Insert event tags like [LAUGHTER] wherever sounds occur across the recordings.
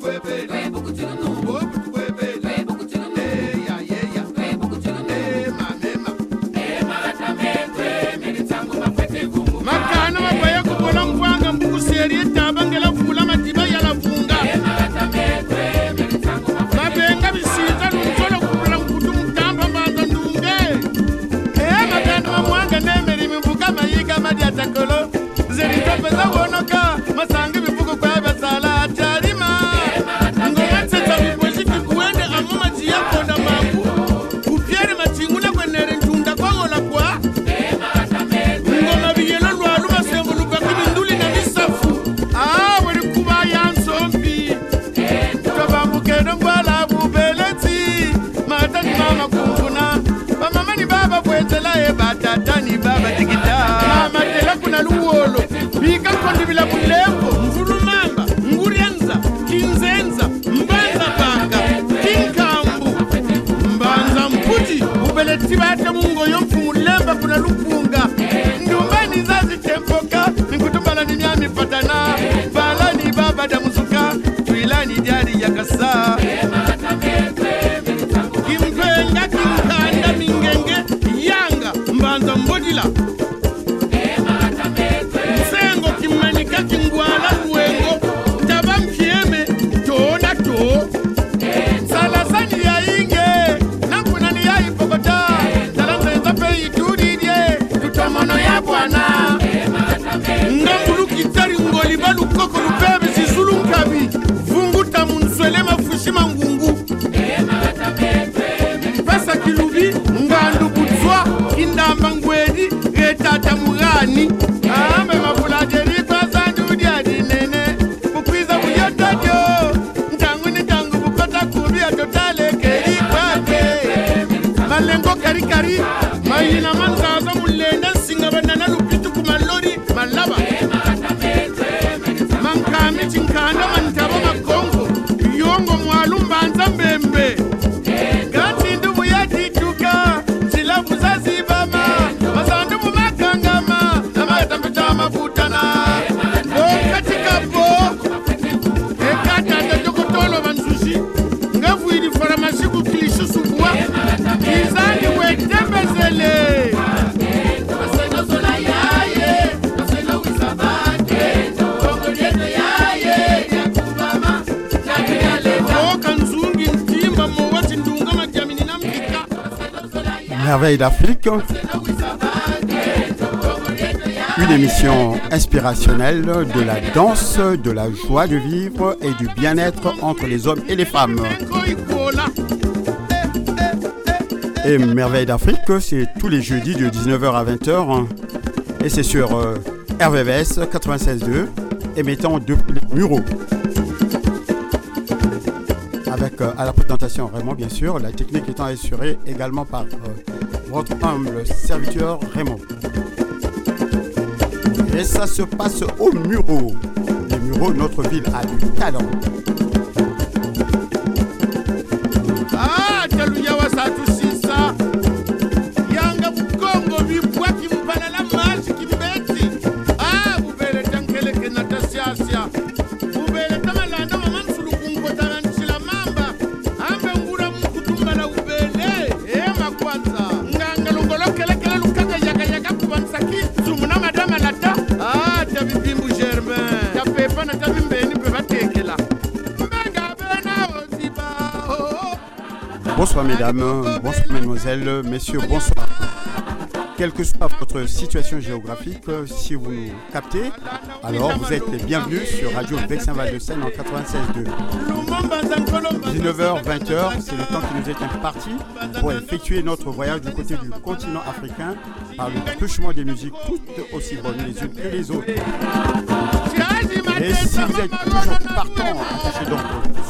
foi bem bika kondibila bulembo mvulumamba nguryanza kinzenza mbanza banga kinkambu. Mbanza mputi ubeleti bate mungoyo mfumulemba kuna lupunga ndumbani zazitempoka nikutumbala ni myami patana. Balani babada musuka twilani dyari yakasa Merveille d'Afrique, une émission inspirationnelle de la danse, de la joie de vivre et du bien-être entre les hommes et les femmes. Et Merveille d'Afrique, c'est tous les jeudis de 19h à 20h. Et c'est sur euh, RVVS 96.2, émettant depuis les Mureaux. Avec euh, à la présentation Raymond, bien sûr, la technique étant assurée également par euh, votre humble serviteur Raymond. Et ça se passe au Mureaux. Les Mureaux, notre ville a du talent. Bonsoir mesdames, bonsoir mesdemoiselles, messieurs, bonsoir. Quelle que soit votre situation géographique, si vous nous captez, alors vous êtes les bienvenus sur Radio Vexin Val de Seine en 96.2. 19h, 20h, c'est le temps qui nous est imparti pour effectuer notre voyage du côté du continent africain par le truchement des musiques toutes aussi bonnes les unes que les autres. Et si vous êtes toujours partant, attachez donc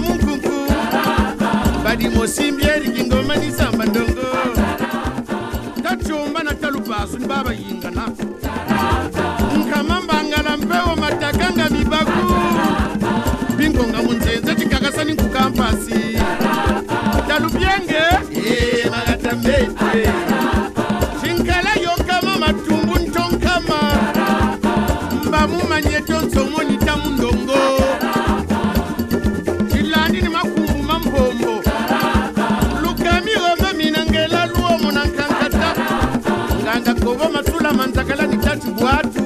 mukuku badimosimbi eriki ngoma ni samba ndongo. Tacumba na talupasu ni babayingana nkama mbangala mpewo mataka nga mibaku. Bingonga munzenze cikakasa ni nkukampasi. Talubyenge eh, magatambe mantakala di ta tubuatu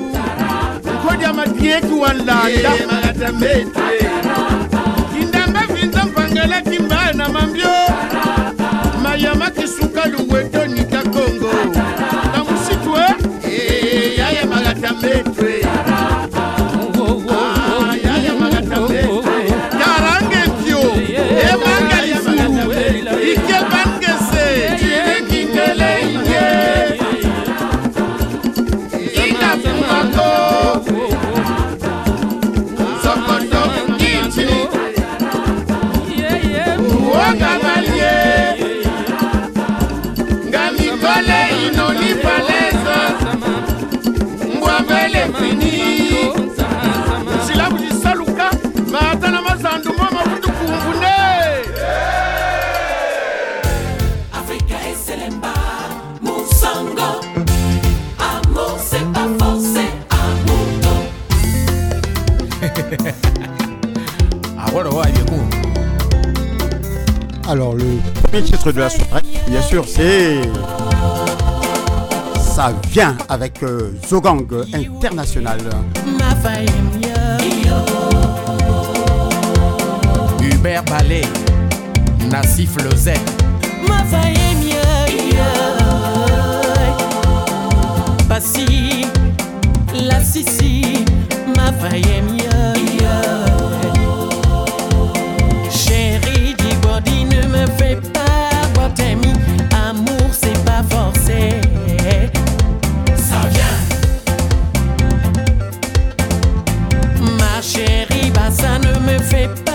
kodi ama dieku walanda malatamete kindamba vinza mpangala kimbana mambyo mayama kisuka luwetoni Alors, le premier titre de la soirée, bien sûr, c'est. Ça vient avec euh, Zogang International. Hubert Ballet, Nassif Lezet. Passy, la Sissi, ma faille everybody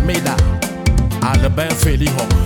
Almeida, Albert Féliron.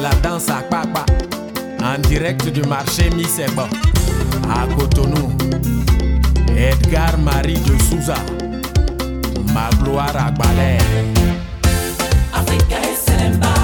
la danse à papa. En direct du marché Misebo à Cotonou. Edgar Marie de Souza, ma gloire à Balais. Africa et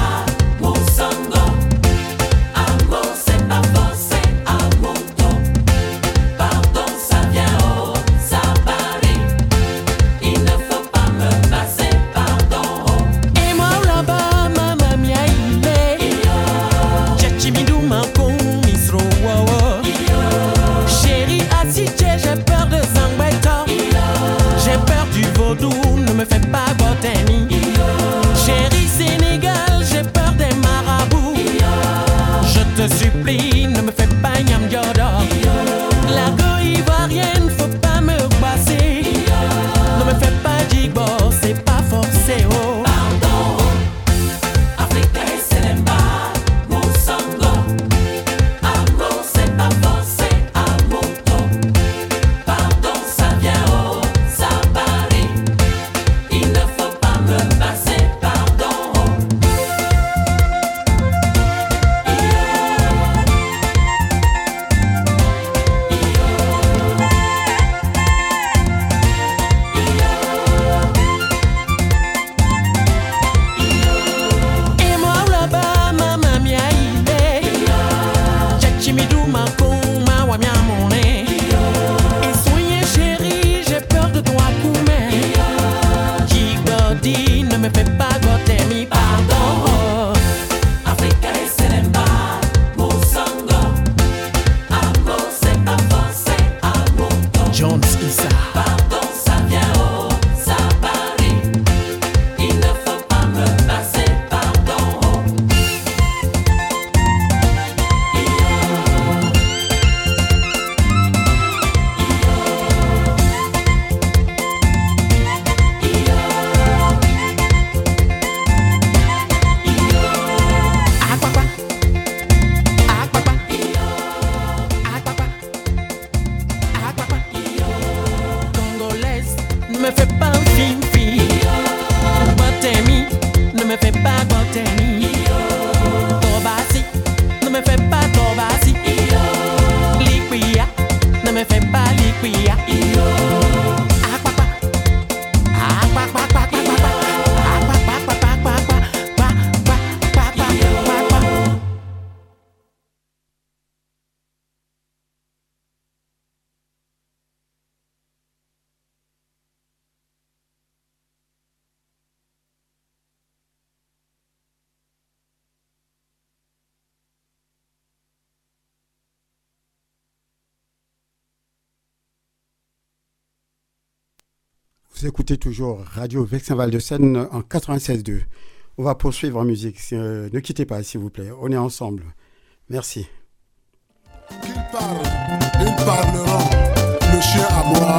Vous écoutez toujours Radio Vexin Val de Seine en 96.2. On va poursuivre en musique. Euh, ne quittez pas, s'il vous plaît. On est ensemble. Merci. Le chien à moi.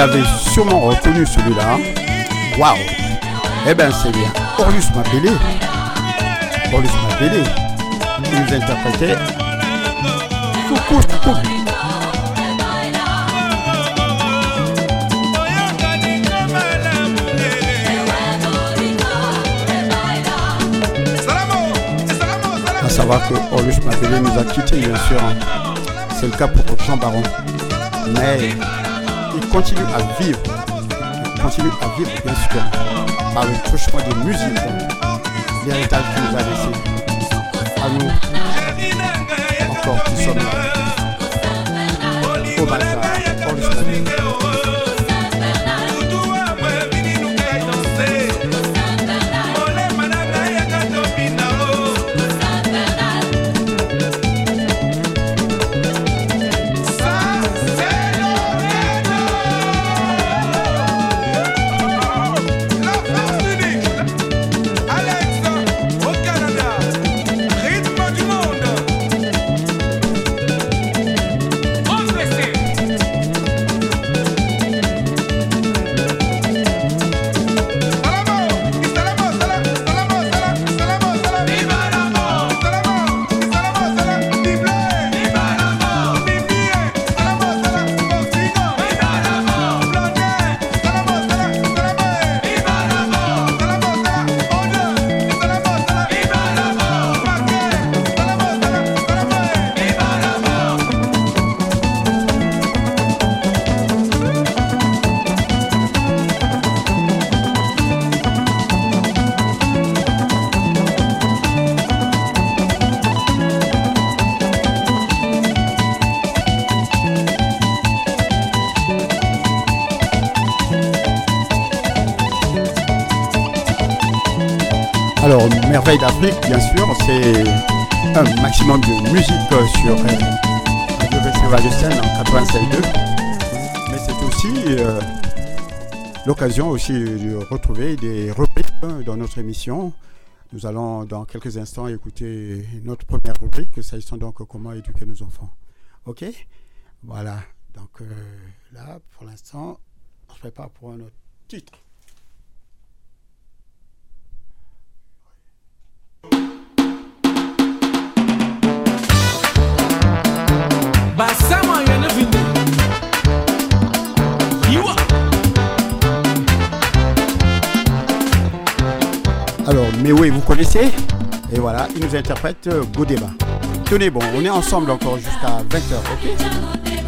L'avez sûrement reconnu celui-là. Waouh Eh ben c'est bien. Orlus Mabélé. Orlus Mabélé. Il nous interprétait coucou. À savoir que Orlus Mabélé nous a quittés, bien sûr. hein. C'est le cas pour Jean Baron. Mais il continue à vivre. Continue à vivre, bien sûr, par le truchement des musiques, l'héritage qu'il nous a laissé. À nous, encore qui sommes là. Au Balsa, Bien sûr, c'est un maximum de musique euh, sur euh, Radio Festival de Seine en 96.2. Mais c'est aussi euh, l'occasion aussi de retrouver des rubriques euh, dans notre émission. Nous allons dans quelques instants écouter notre première rubrique, s'agissant donc comment éduquer nos enfants. Ok? Voilà. Donc là, pour l'instant, on se prépare pour un autre titre. Alors, mais oui, vous connaissez. Et voilà, il nous interprète euh, Godéba. Tenez bon, on est ensemble encore jusqu'à 20h, ok?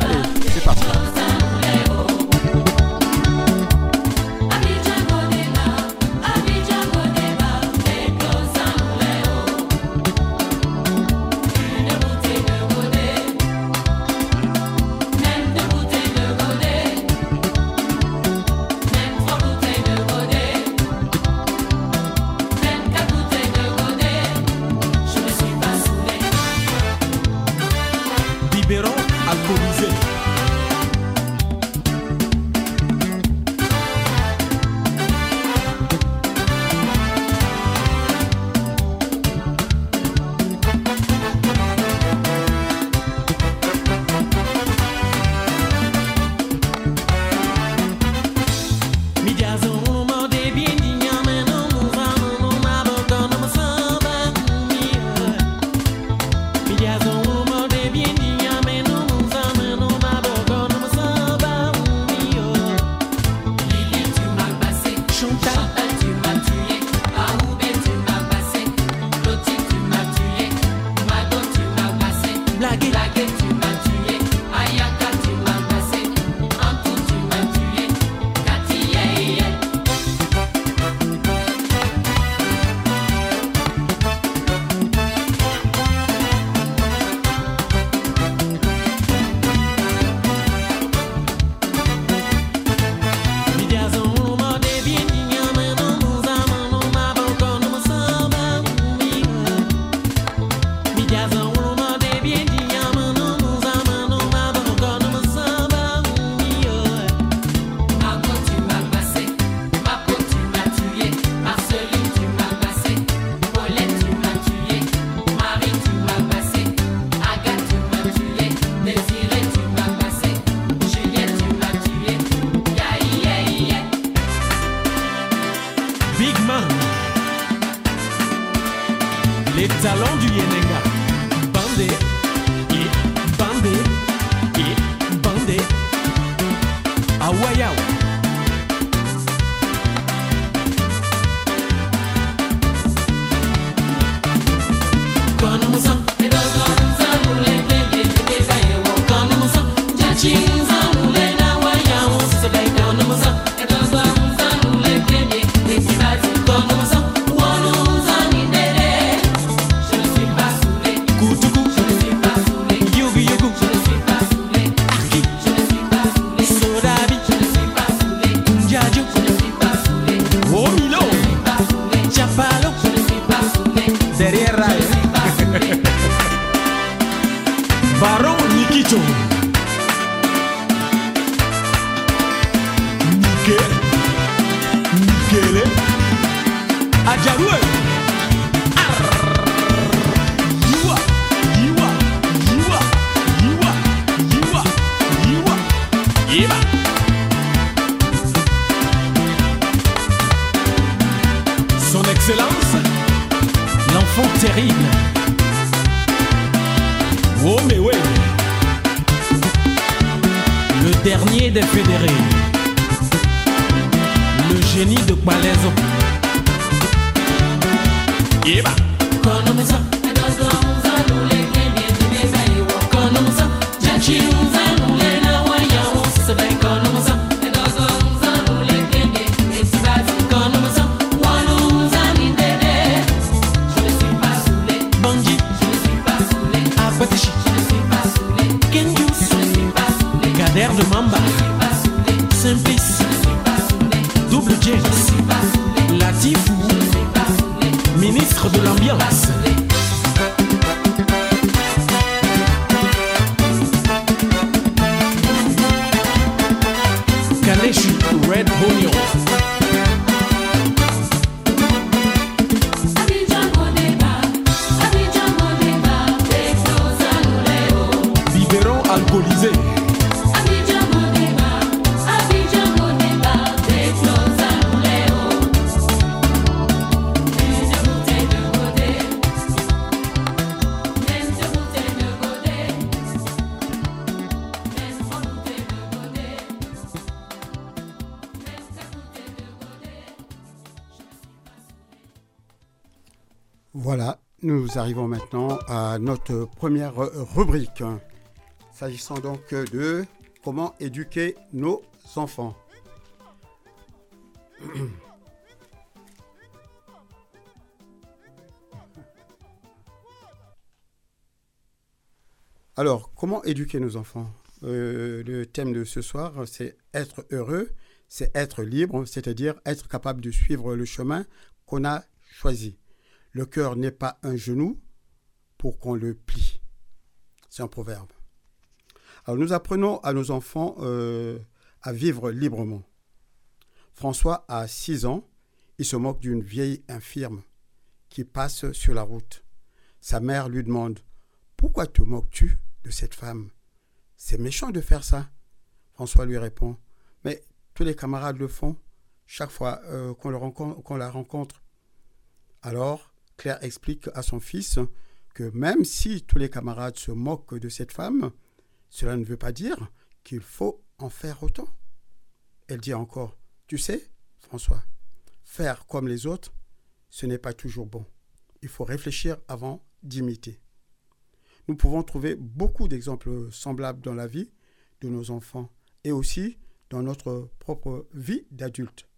Rádio Aruan. Voilà, nous arrivons maintenant à notre première rubrique. S'agissant donc de comment éduquer nos enfants. [CLEARS THROAT] Alors, comment éduquer nos enfants? Euh, Le thème de ce soir, c'est être heureux, c'est être libre, c'est-à-dire être capable de suivre le chemin qu'on a choisi. Le cœur n'est pas un genou pour qu'on le plie. C'est un proverbe. Alors nous apprenons à nos enfants euh, à vivre librement. François a 6 ans, il se moque d'une vieille infirme qui passe sur la route. Sa mère lui demande Pourquoi te moques-tu de cette femme? C'est méchant de faire ça. François lui répond Mais tous les camarades le font chaque fois euh, qu'on la rencontre. Alors, Claire explique à son fils que même si tous les camarades se moquent de cette femme, cela ne veut pas dire qu'il faut en faire autant. Elle dit encore, tu sais, François, faire comme les autres, ce n'est pas toujours bon. Il faut réfléchir avant d'imiter. Nous pouvons trouver beaucoup d'exemples semblables dans la vie de nos enfants et aussi dans notre propre vie d'adulte.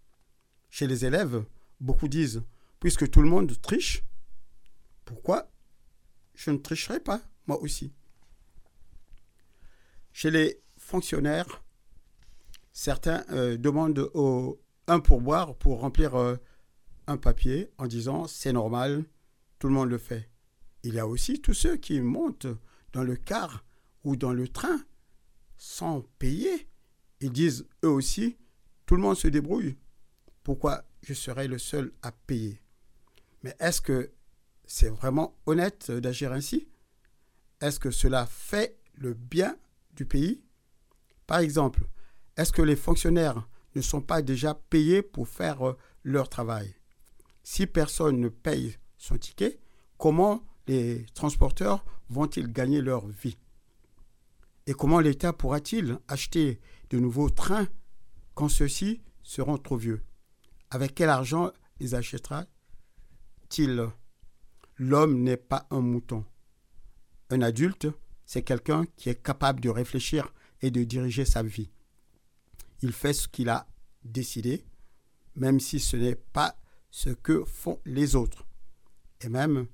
Chez les élèves, beaucoup disent, puisque tout le monde triche, pourquoi je ne tricherai pas, moi aussi? Chez les fonctionnaires, certains euh, demandent un pourboire pour remplir euh, un papier en disant c'est normal, tout le monde le fait. Il y a aussi tous ceux qui montent dans le car ou dans le train sans payer. Ils disent eux aussi tout le monde se débrouille. Pourquoi je serais le seul à payer? Mais est-ce que c'est vraiment honnête d'agir ainsi. Est-ce que cela fait le bien du pays? Par exemple, est-ce que les fonctionnaires ne sont pas déjà payés pour faire euh, leur travail? Si personne ne paye son ticket, comment les transporteurs vont-ils gagner leur vie? Et comment l'État pourra-t-il acheter de nouveaux trains quand ceux-ci seront trop vieux? Avec quel argent les achètera-t-il? L'homme n'est pas un mouton. Un adulte, c'est quelqu'un qui est capable de réfléchir et de diriger sa vie. Il fait ce qu'il a décidé, même si ce n'est pas ce que font les autres, et même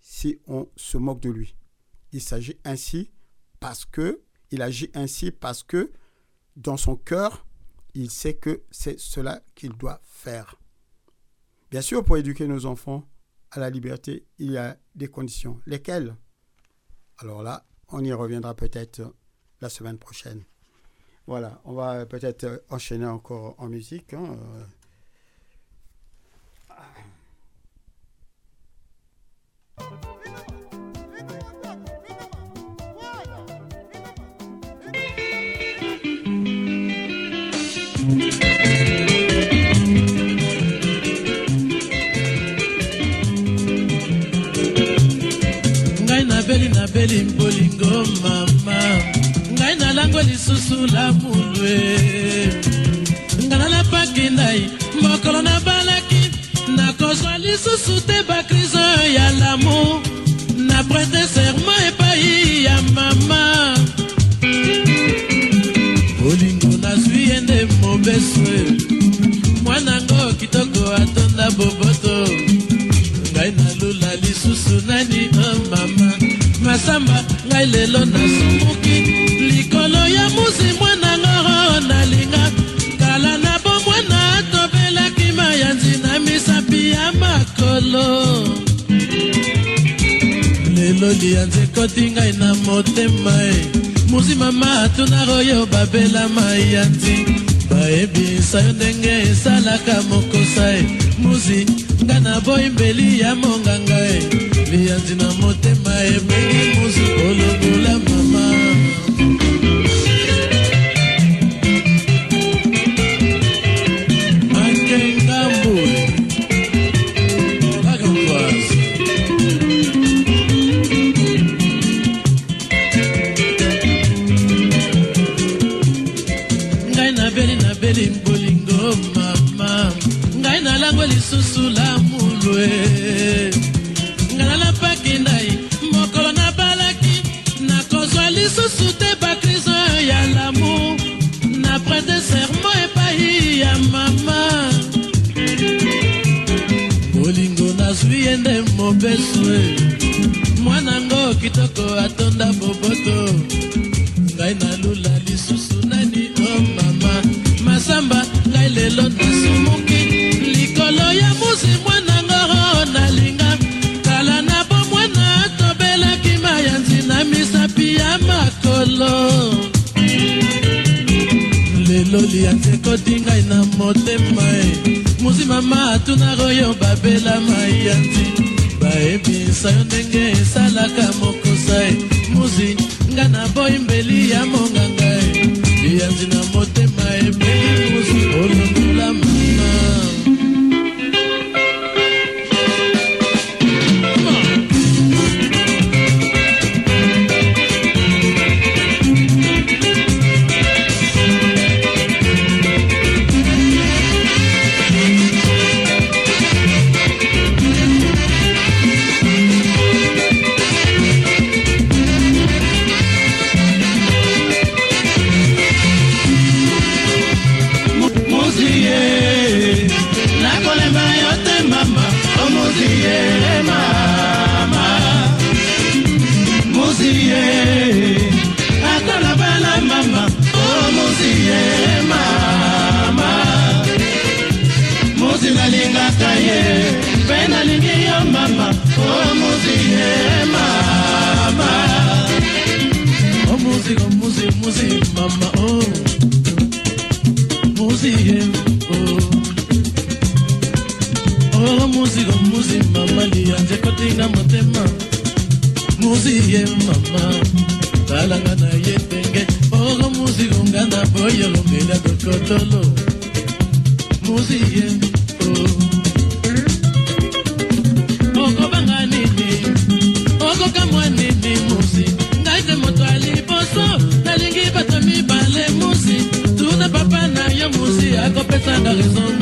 si on se moque de lui. Il s'agit ainsi parce que, il agit ainsi parce que, dans son cœur, il sait que c'est cela qu'il doit faire. Bien sûr, pour éduquer nos enfants à la liberté, il y a des conditions. Lesquelles? Alors là, on y reviendra peut-être la semaine prochaine. Voilà, on va peut-être enchaîner encore en musique. hein, euh. napeli mbolingo mama. Ngai nalango lisusu lamulwe ngana napaki ndai mokolo nabalaki. Nakozwa lisusu te bakrizo ya lamu na pretese masamba ngai lelo nasumuki likolo ya musi mwanango nalinga. Kala na bomwana tobelaki mayanzi na misapi ya makolo. Lelo liyanzi ekoti ngai na motema e. Musi mama atunaka oyo babela mayanzi. Bayebisa yo ndenge esalaka mokosa e. Musi nga na boyimbeli ya monganga e liyanzi na motema ebengi musi kolongola ekoti ngai na motema e. Musi mama atunaka oyo babela mayanzi bayebisa yo ndenge esalaka mokosa e. Musi nga na boyimbeli ya monganga e. Liyanzi na motema ebeli musi. Olongola ntina motema. Muzi ye mama talanga na ye ndenge oko muzikonga na boye lomela dokotolo. Muzi ye oh. okobanga nini? Okokamwa nini musi ngai te moto aliboso nalingi bato mibale musi tuna papa na yo musi akopesanga raison.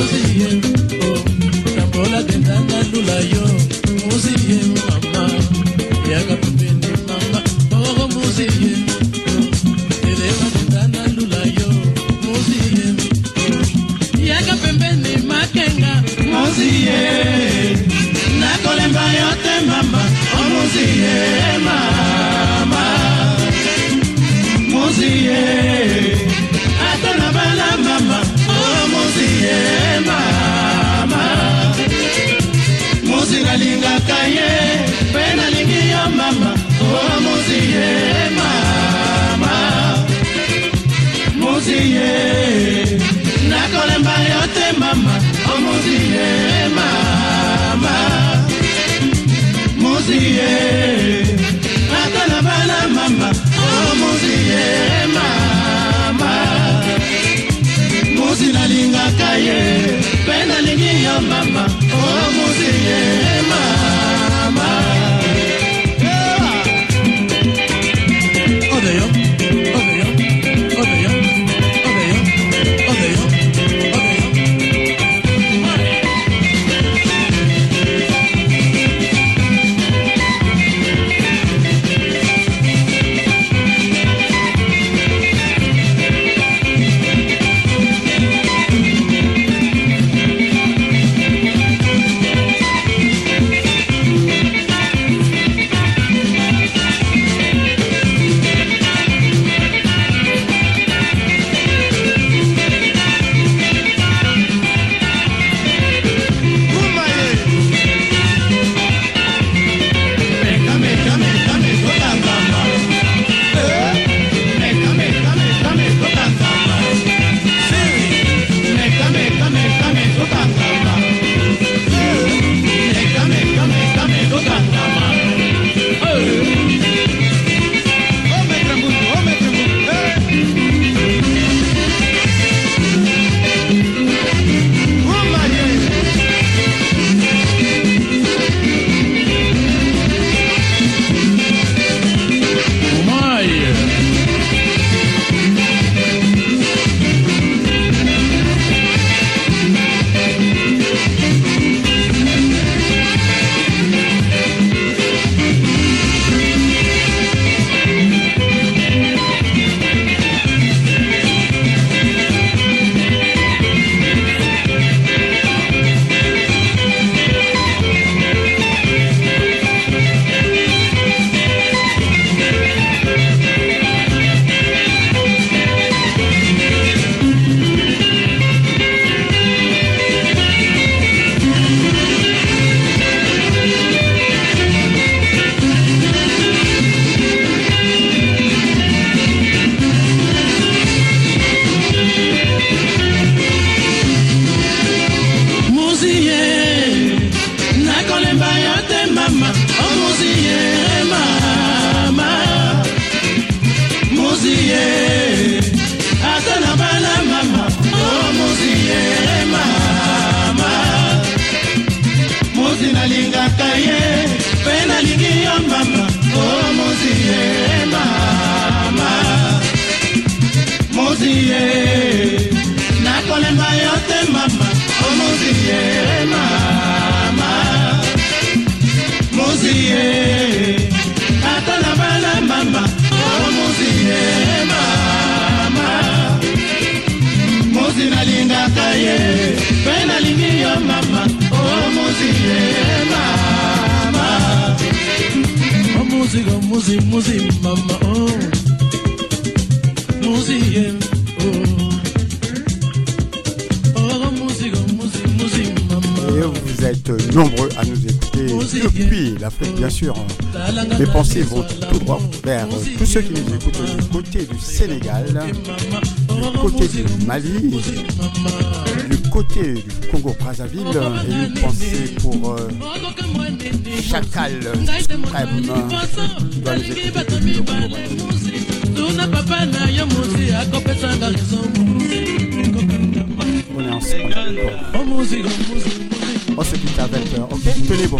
oziye kabola dendanga lula yo. Oziye mama yaka pembeni mama. Oro moziye elewa dendanga lula yo. Moziye yaka pembeni makenga. Moziye nakolemba yo te mama. Omoziye mama. Moziye ye mama. Musi nalingaka ye mpe nalingi yo mama. O musi ye mama. Musi ye nakolemba yo te mama. O musi ye mama. Musi ye ata na bana mama. O musi ye mama. mosi nalingaka ye mpe nalingi ya mama o mosi yema sûr. Mes pensées vont tout droit vers tous ceux qui nous écoutent du côté du Sénégal, du côté du Mali, du côté du Congo-Brazzaville. Et une pensée pour euh, Chacal Suprême raison On est ensemble. On se quitte avec. euh, ok, tenez bon.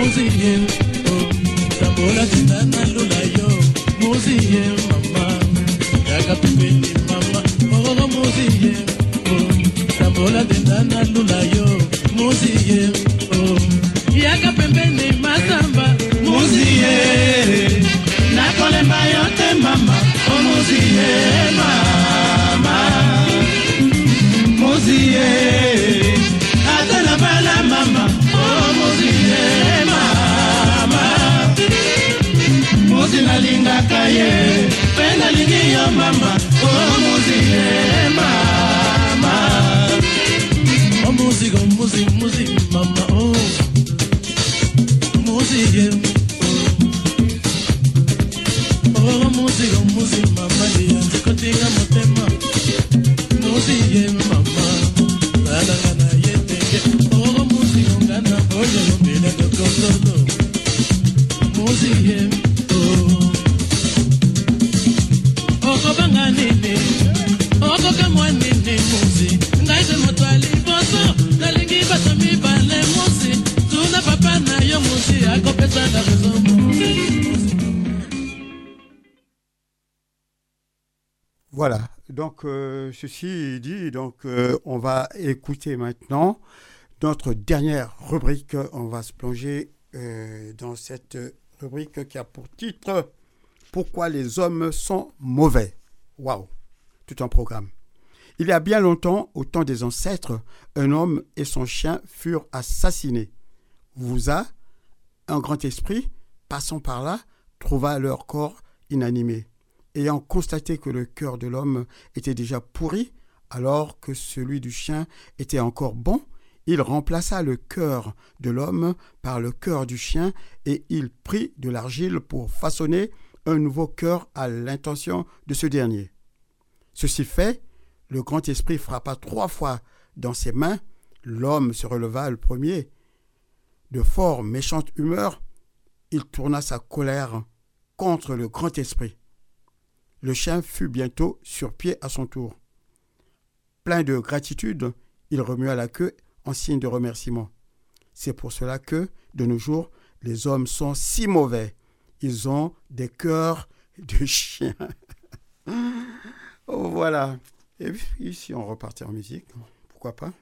Muziye tambola tinda na lula yo muziye mama yaka yaka pembeni mama ororo moziye oh. tambola denda na lula yo moziye ye. Mpe nalingi yo mama oh, omuzi ye mama. Omuzi omuzi muzi mama oh. o muzi ye omuzi oh. omuzi mama. Ceci dit, donc euh, on va écouter maintenant notre dernière rubrique. On va se plonger euh, dans cette rubrique qui a pour titre Pourquoi les hommes sont mauvais? Waouh, tout un programme. Il y a bien longtemps, au temps des ancêtres, un homme et son chien furent assassinés. Vouza, un grand esprit, passant par là, trouva leur corps inanimé ayant constaté que le cœur de l'homme était déjà pourri, alors que celui du chien était encore bon, il remplaça le cœur de l'homme par le cœur du chien et il prit de l'argile pour façonner un nouveau cœur à l'intention de ce dernier. Ceci fait, le grand esprit frappa trois fois dans ses mains, l'homme se releva le premier. De fort méchante humeur, il tourna sa colère contre le grand esprit. Le chien fut bientôt sur pied à son tour. Plein de gratitude, il remua la queue en signe de remerciement. C'est pour cela que, de nos jours, les hommes sont si mauvais. Ils ont des cœurs de [LAUGHS] chien. oh, voilà. Et puis, si on repartait en musique, pourquoi pas?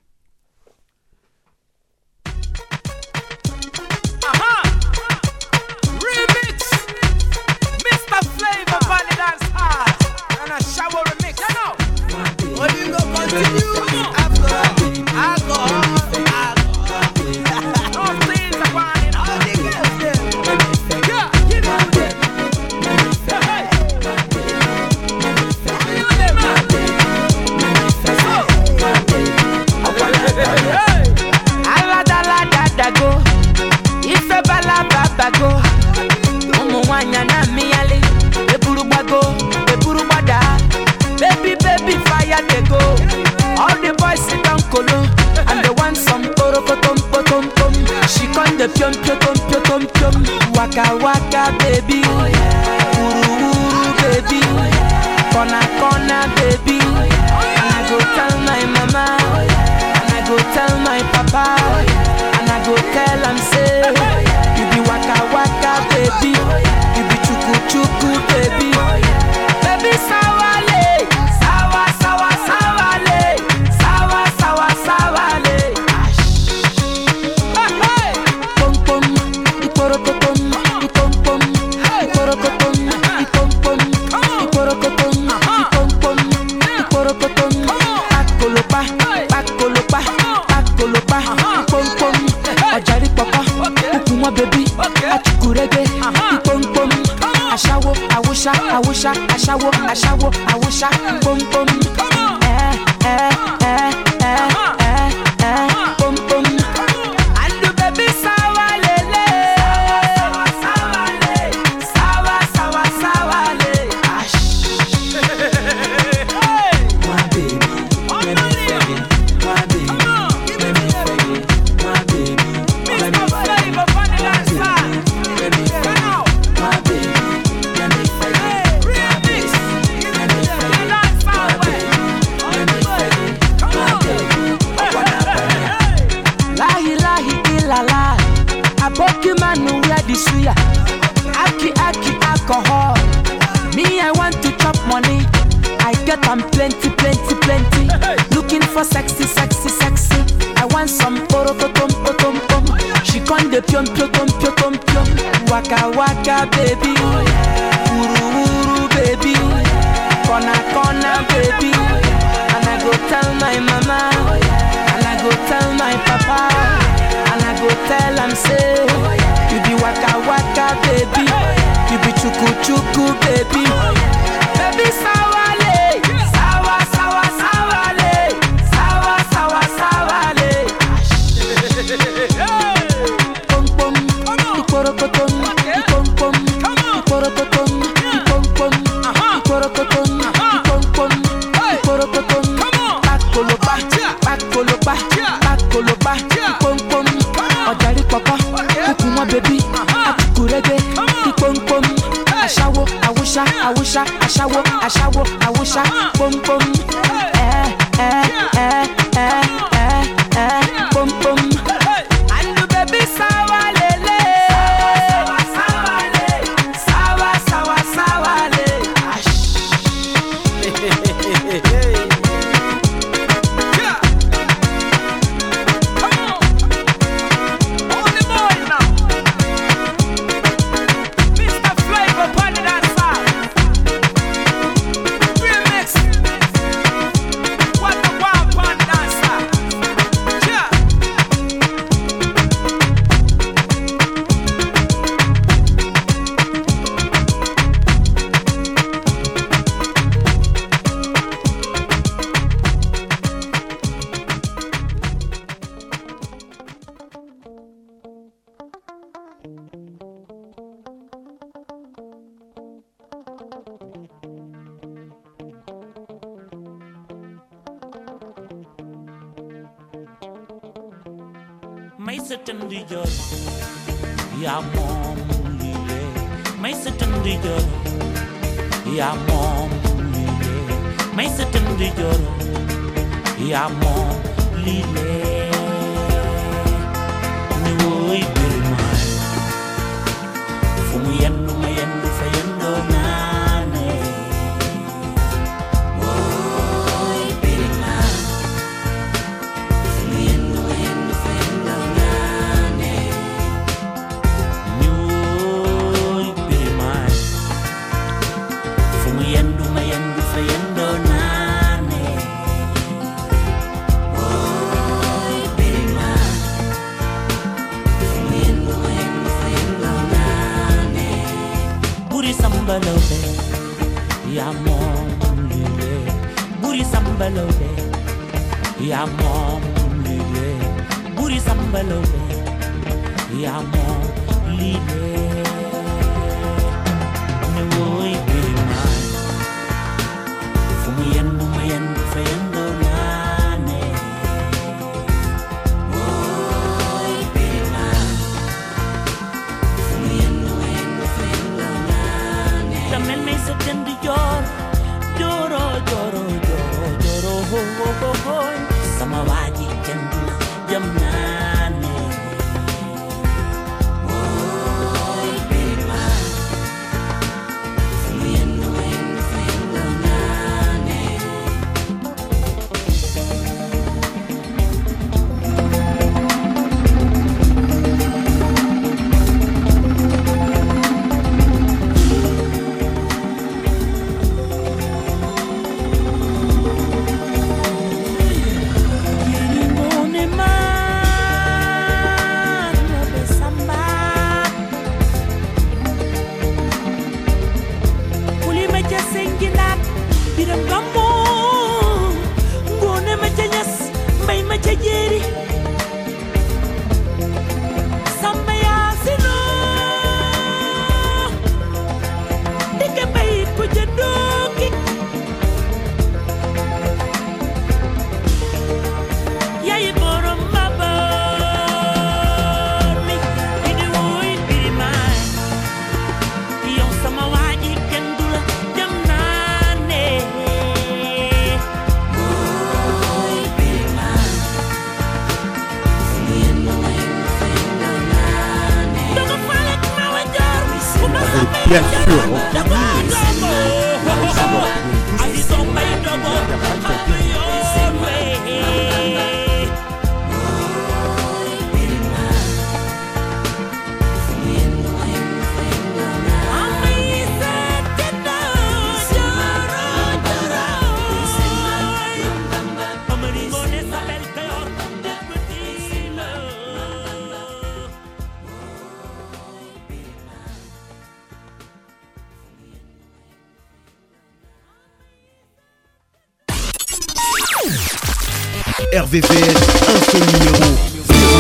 RVVS, un seul numéro.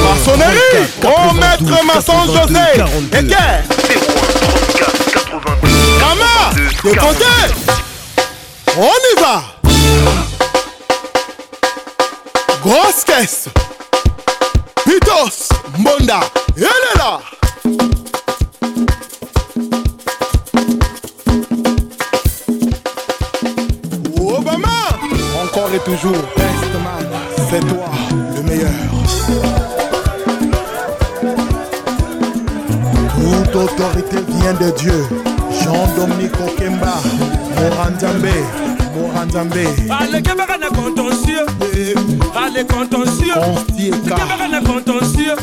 Maçonnerie Oh maître maçon José. Et Kama Décomptez On y va. Grosse caisse. Pitos Mbonda Elle est là. Obama. Encore et toujours, c'est toi le meilleur. Toute autorité vient de Dieu. Jean-Dominique Okemba, Morandambe, Morandambe. Allez, na contentieux. Allez, contentieux. Na contentieux.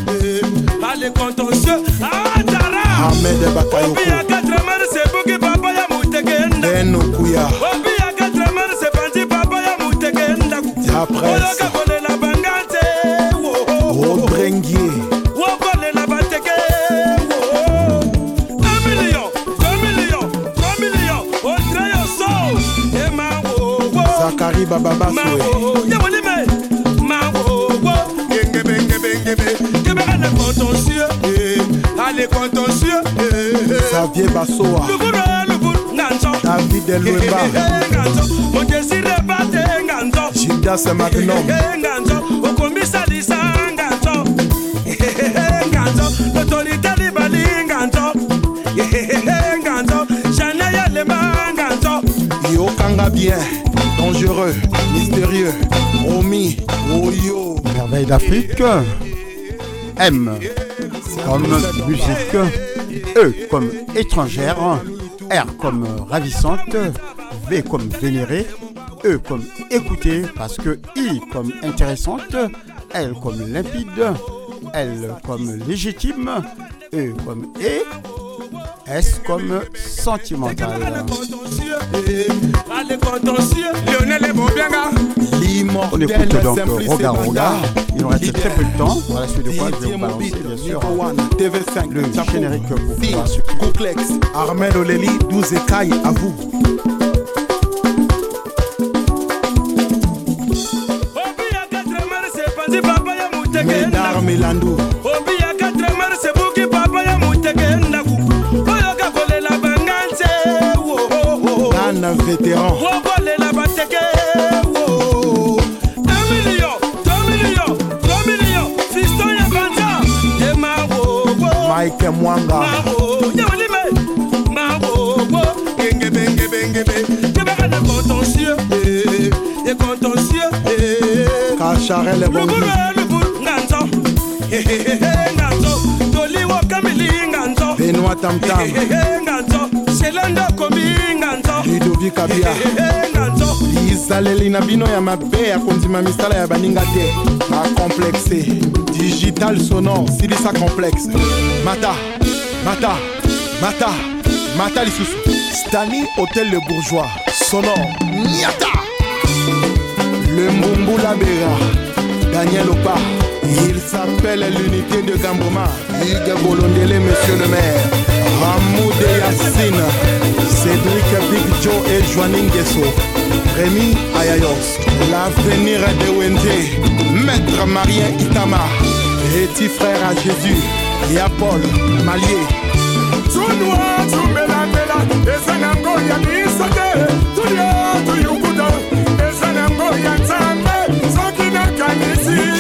Allez, contentieux. Ah, Tara. Ahmed Bakayoko. Obi mères, c'est Bogi Papa ya Mutekenda. Ben Okuya. Obi apresa kolela banga te obrengie wokolela bateke zakari bababaswe. Yabolime mawowo yengebengebengebe kebe ale contentieux eh. ale contentieux eh. xavier basoa lukuru lukuru nganzo david elwemba eh, nganzo mon désir est pas Gildas Magnum. Nganzo. Okombisa lisa, Nganzo. Nganzo. L'autorité libali, Nganzo. Nganzo. Chanaya lema, Nganzo. Yokanga bien. Dangereux. Mystérieux. Romy. Oyo. Merveille d'Afrique. M comme musique. E comme étrangère. R comme ravissante. V comme vénérée. E comme écouter parce que I comme intéressante. L comme limpide. L comme légitime. E comme E. S comme sentimental. On écoute donc Roga Roga. Il nous reste très peu de temps. Pour la suite de quoi je vais vous balancer bien sûr TV5, le générique pour Armel Oleli, 12 écailles à vous. melandu obiyaka tremer sebuki papa ya moteke ndaku. Oyoka kolela banga nze dana vétéran. Okolela bateke mike mwanga. nyawalime mawowo engebengebengebe kebaka na contentieux e contentieux eh, e kacharele bongi nganzo. Toliwo kamili, nganzo. Benoît Tamtam. [LAUGHS] Nganzo. Selendo komi, nganzo. Ludovic Abia. Eh, [LAUGHS] eh, eh, nganzo. lizaleli na bino ya mabe ya kondima misala ya baninga te bacomplexe digital sonore silisa complexe mata mata mata mata lisusu stani hôtel le bourgeois sonore niata le mbumbula bera daniel opa il s'appelle l'unité de gamboma ligue bolondele monsieur le maire ramoude yassine cédric big et joanin gesso Rémi Ayayos, l'avenir de Wende, Maître Marien Itama, petit frère à Jésus, et Paul Malier. tunwa tumelamela ezanango ya miso te tulia tuyukuta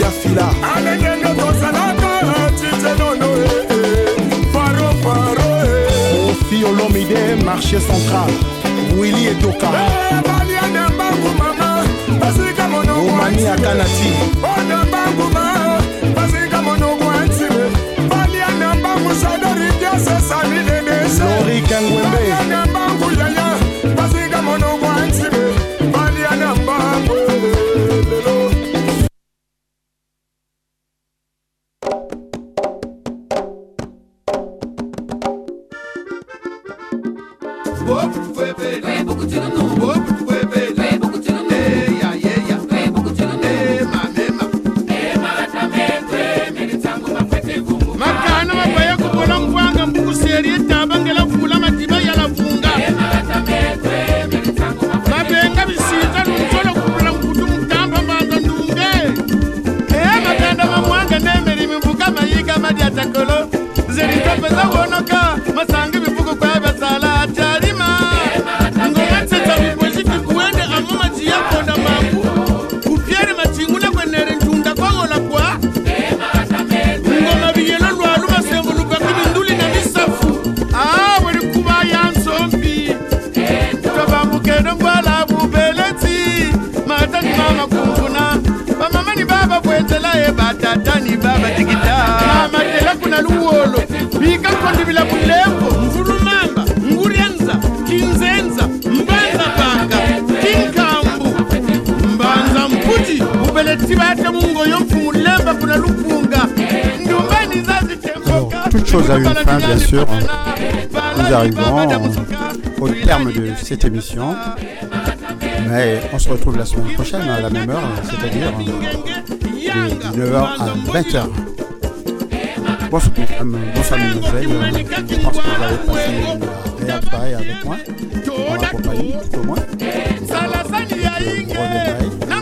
ya fila. Alengenge tozalaka titenono eh, eh. faro faro eh. ofi olomide marché central. Wili etoka baliane mbangu mama basika monokomani ya kanati ona oh, mbangu ma basika monoko antime baliane mbangu sadori diasesa minene lori kangwembe. Tatani baba tikita. Namatela kuna luwolo bikakondibila bulembo mvulumamba ngurianza kinzenza mbanza panga tinkambu mbanza mputi ubeleti bate mungoyo mfumulemba kuna lupunga. Ndumbani zazitemboka Toute chose a une fin, bien sûr. Nous arrivons au terme de cette émission. Mais on se retrouve la semaine prochaine à la même heure, c'est-à-dire de 19h à 20h. Bonsoir, euh, bonsoir mademoiselle. Euh, Je pense que vous avez passé une avec moi, en ma tout au moins.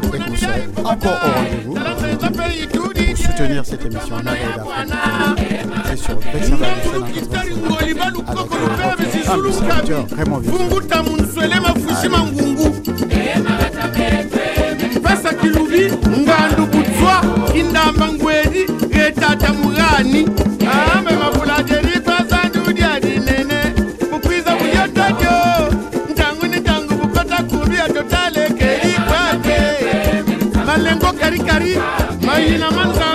Vous vous encore rendez-vous pour soutenir cette émission. C'est sur avec butswa indamba ngwedi retata murani. Ambe mapulanje litwazandiudya linene mukwiza kuyotatyo ntangu ni ntangu vukota kulu ya totale malengo karikari mayina manzaa